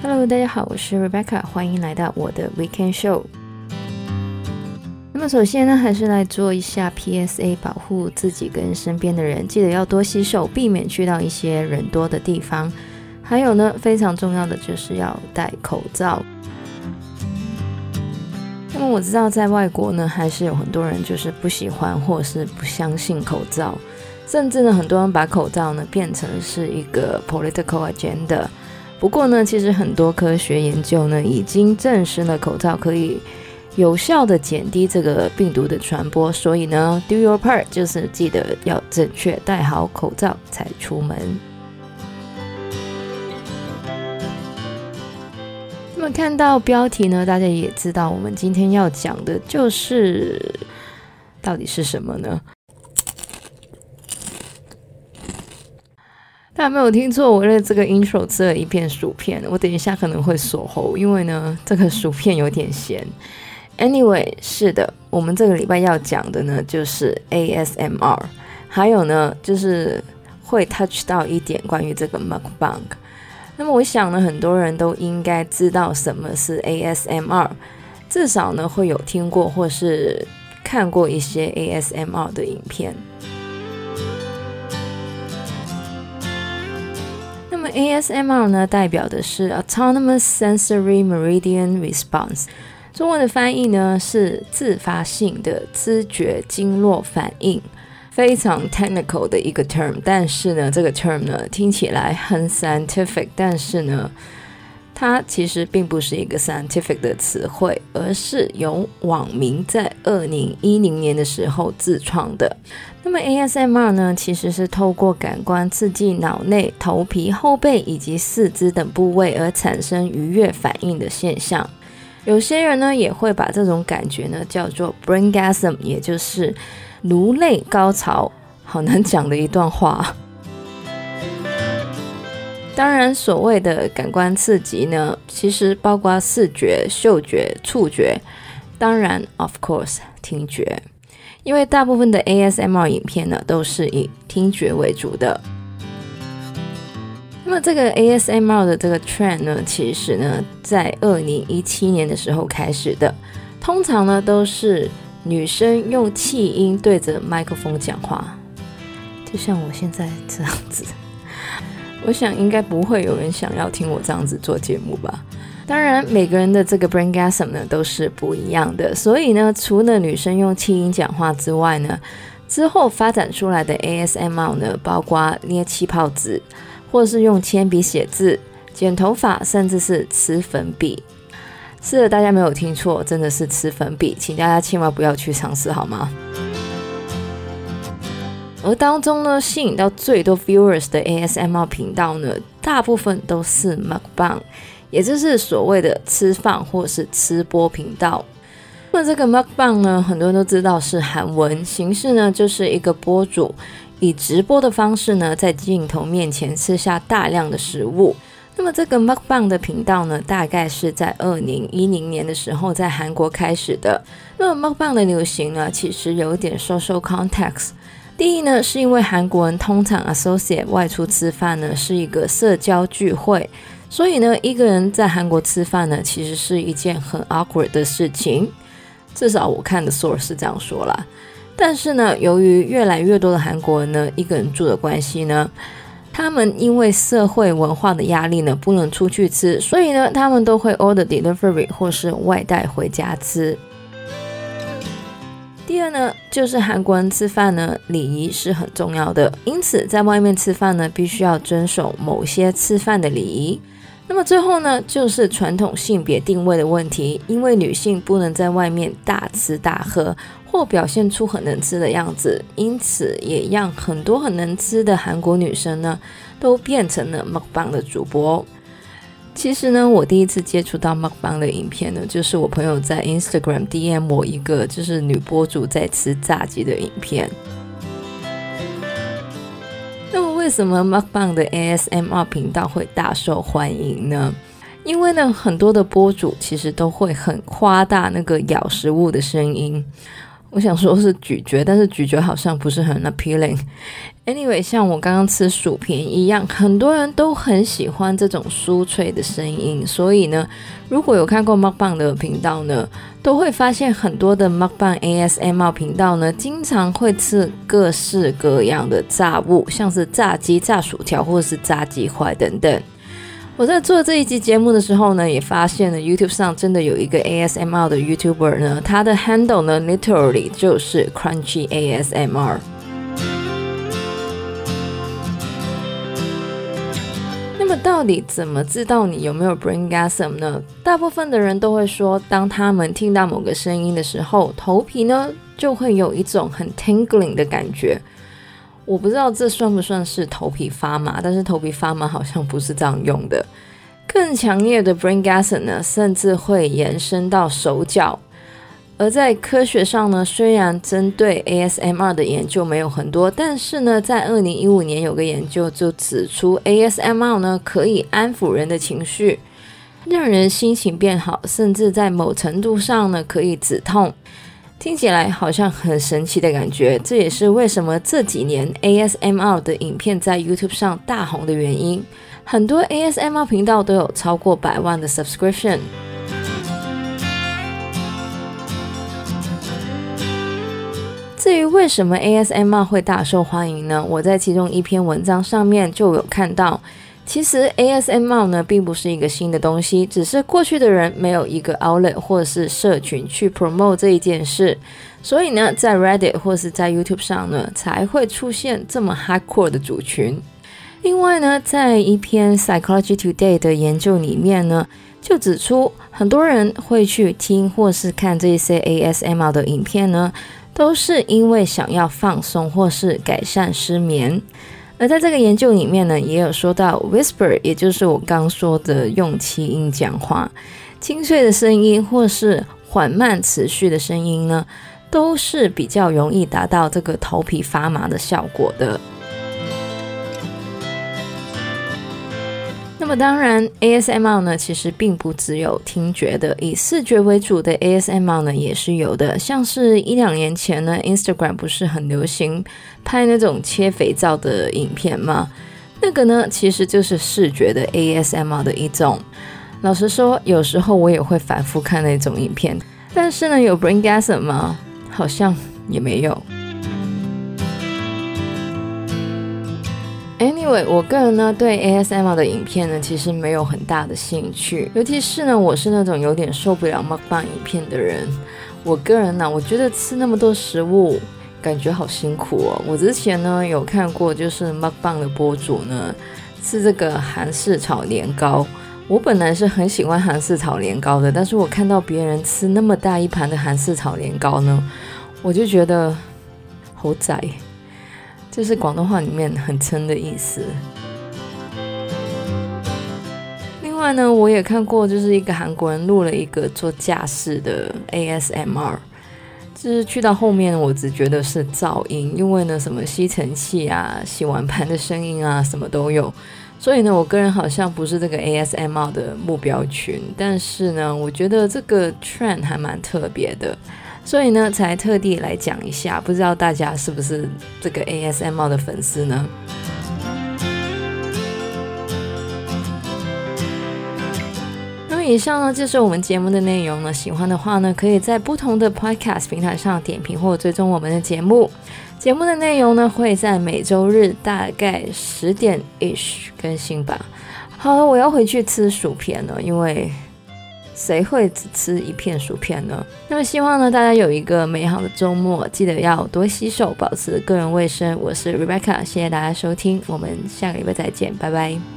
Hello，大家好，我是 Rebecca，欢迎来到我的 Weekend Show。那么首先呢，还是来做一下 PSA，保护自己跟身边的人，记得要多洗手，避免去到一些人多的地方。还有呢，非常重要的就是要戴口罩。那么我知道在外国呢，还是有很多人就是不喜欢或是不相信口罩，甚至呢，很多人把口罩呢变成是一个 political agenda。不过呢，其实很多科学研究呢已经证实了口罩可以有效地减低这个病毒的传播，所以呢，do your part 就是记得要正确戴好口罩才出门。那么看到标题呢，大家也知道我们今天要讲的就是到底是什么呢？大家没有听错，我为这个 intro 吃了一片薯片，我等一下可能会锁喉，因为呢这个薯片有点咸。Anyway，是的，我们这个礼拜要讲的呢就是 ASMR，还有呢就是会 touch 到一点关于这个 mukbang。那么我想呢，很多人都应该知道什么是 ASMR，至少呢会有听过或是看过一些 ASMR 的影片。ASMR 呢，代表的是 Autonomous Sensory Meridian Response，中文的翻译呢是自发性的知觉经络反应。非常 technical 的一个 term，但是呢，这个 term 呢听起来很 scientific，但是呢，它其实并不是一个 scientific 的词汇，而是由网民在二零一零年的时候自创的。那么 ASMR 呢，其实是透过感官刺激脑内、头皮、后背以及四肢等部位而产生愉悦反应的现象。有些人呢也会把这种感觉呢叫做 braingasm，也就是颅内高潮，好难讲的一段话。当然，所谓的感官刺激呢，其实包括视觉、嗅觉、触觉，当然，of course，听觉。因为大部分的 ASMR 影片呢，都是以听觉为主的。那么，这个 ASMR 的这个 trend 呢，其实呢，在二零一七年的时候开始的，通常呢都是。女生用气音对着麦克风讲话，就像我现在这样子。我想应该不会有人想要听我这样子做节目吧。当然，每个人的这个 braingasm 呢都是不一样的。所以呢，除了女生用气音讲话之外呢，之后发展出来的 ASMR 呢，包括捏气泡纸，或是用铅笔写字、剪头发，甚至是吃粉笔。是的，大家没有听错，真的是吃粉笔，请大家千万不要去尝试，好吗？而当中呢，吸引到最多 viewers 的 ASMR 频道呢，大部分都是 mukbang，也就是所谓的吃饭或是吃播频道。那么这个 mukbang 呢，很多人都知道是韩文，形式呢就是一个播主以直播的方式呢，在镜头面前吃下大量的食物。那么这个 mukbang 的频道呢，大概是在二零一零年的时候在韩国开始的。那么 mukbang 的流行呢，其实有点 social context。第一呢，是因为韩国人通常 associate 外出吃饭呢是一个社交聚会，所以呢，一个人在韩国吃饭呢，其实是一件很 awkward 的事情。至少我看的 source 是这样说啦。但是呢，由于越来越多的韩国人呢，一个人住的关系呢。他们因为社会文化的压力呢，不能出去吃，所以呢，他们都会 order delivery 或是外带回家吃。第二呢，就是韩国人吃饭呢，礼仪是很重要的，因此在外面吃饭呢，必须要遵守某些吃饭的礼仪。那么最后呢，就是传统性别定位的问题，因为女性不能在外面大吃大喝或表现出很能吃的样子，因此也让很多很能吃的韩国女生呢，都变成了 MCN 的主播。其实呢，我第一次接触到 mukbang 的影片呢，就是我朋友在 Instagram DM 我一个就是女播主在吃炸鸡的影片。那么为什么 Mukbang 的 ASMR 频道会大受欢迎呢？因为呢，很多的播主其实都会很夸大那个咬食物的声音。我想说是咀嚼，但是咀嚼好像不是很 appealing。Anyway，像我刚刚吃薯片一样，很多人都很喜欢这种酥脆的声音。所以呢，如果有看过 Mukbang 的频道呢，都会发现很多的 Mukbang ASMR 频道呢，经常会吃各式各样的炸物，像是炸鸡、炸薯条或者是炸鸡块等等。我在做这一集节目的时候呢，也发现了 YouTube 上真的有一个 ASMR 的 YouTuber 呢，他的 handle 呢，literally 就是 Crunchy ASMR。那么到底怎么知道你有没有 Braingasm 呢？大部分的人都会说，当他们听到某个声音的时候，头皮呢就会有一种很 tingling 的感觉。我不知道这算不算是头皮发麻，但是头皮发麻好像不是这样用的。更强烈的 Braingasm 呢，甚至会延伸到手脚。而在科学上呢，虽然针对 ASMR 的研究没有很多，但是呢，在二零一五年有个研究就指出，ASMR 呢可以安抚人的情绪，让人心情变好，甚至在某程度上呢可以止痛。听起来好像很神奇的感觉，这也是为什么这几年 ASMR 的影片在 YouTube 上大红的原因。很多 ASMR 频道都有超过百万的 subscription。至于为什么 ASMR 会大受欢迎呢？我在其中一篇文章上面就有看到，其实 ASMR 呢并不是一个新的东西，只是过去的人没有一个 outlet 或是社群去 promote 这一件事，所以呢，在 Reddit 或是在 YouTube 上呢才会出现这么 hardcore 的族群。另外呢，在一篇 Psychology Today 的研究里面呢，就指出很多人会去听或是看这些 ASMR 的影片呢。都是因为想要放松或是改善失眠，而在这个研究里面呢，也有说到 whisper，也就是我刚说的用气音讲话，清脆的声音或是缓慢持续的声音呢，都是比较容易达到这个头皮发麻的效果的。那么当然，ASMR 呢，其实并不只有听觉的，以视觉为主的 ASMR 呢也是有的。像是一两年前呢，Instagram 不是很流行拍那种切肥皂的影片吗？那个呢，其实就是视觉的 ASMR 的一种。老实说，有时候我也会反复看那种影片，但是呢，有 Braingasm 吗？好像也没有。Anyway，我个人呢对 ASMR 的影片呢其实没有很大的兴趣，尤其是呢我是那种有点受不了 Mukbang 影片的人。我个人呢，我觉得吃那么多食物感觉好辛苦哦。我之前呢有看过，就是 Mukbang 的博主呢吃这个韩式炒年糕。我本来是很喜欢韩式炒年糕的，但是我看到别人吃那么大一盘的韩式炒年糕呢，我就觉得好窄。这是广东话里面很撑的意思。另外呢，我也看过，就是一个韩国人录了一个做驾驶的 ASMR，就是去到后面，我只觉得是噪音，因为呢，什么吸尘器啊、洗碗盘的声音啊，什么都有。所以呢，我个人好像不是这个 ASMR 的目标群，但是呢，我觉得这个 trend 还蛮特别的。所以呢，才特地来讲一下，不知道大家是不是这个 ASMR 的粉丝呢？那么以上呢，就是我们节目的内容呢。喜欢的话呢，可以在不同的 Podcast 平台上点评或追踪我们的节目。节目的内容呢，会在每周日大概十点 ish 更新吧。好了，我要回去吃薯片了，因为。谁会只吃一片薯片呢？那么希望呢，大家有一个美好的周末，记得要多洗手，保持个人卫生。我是 Rebecca，谢谢大家收听，我们下个礼拜再见，拜拜。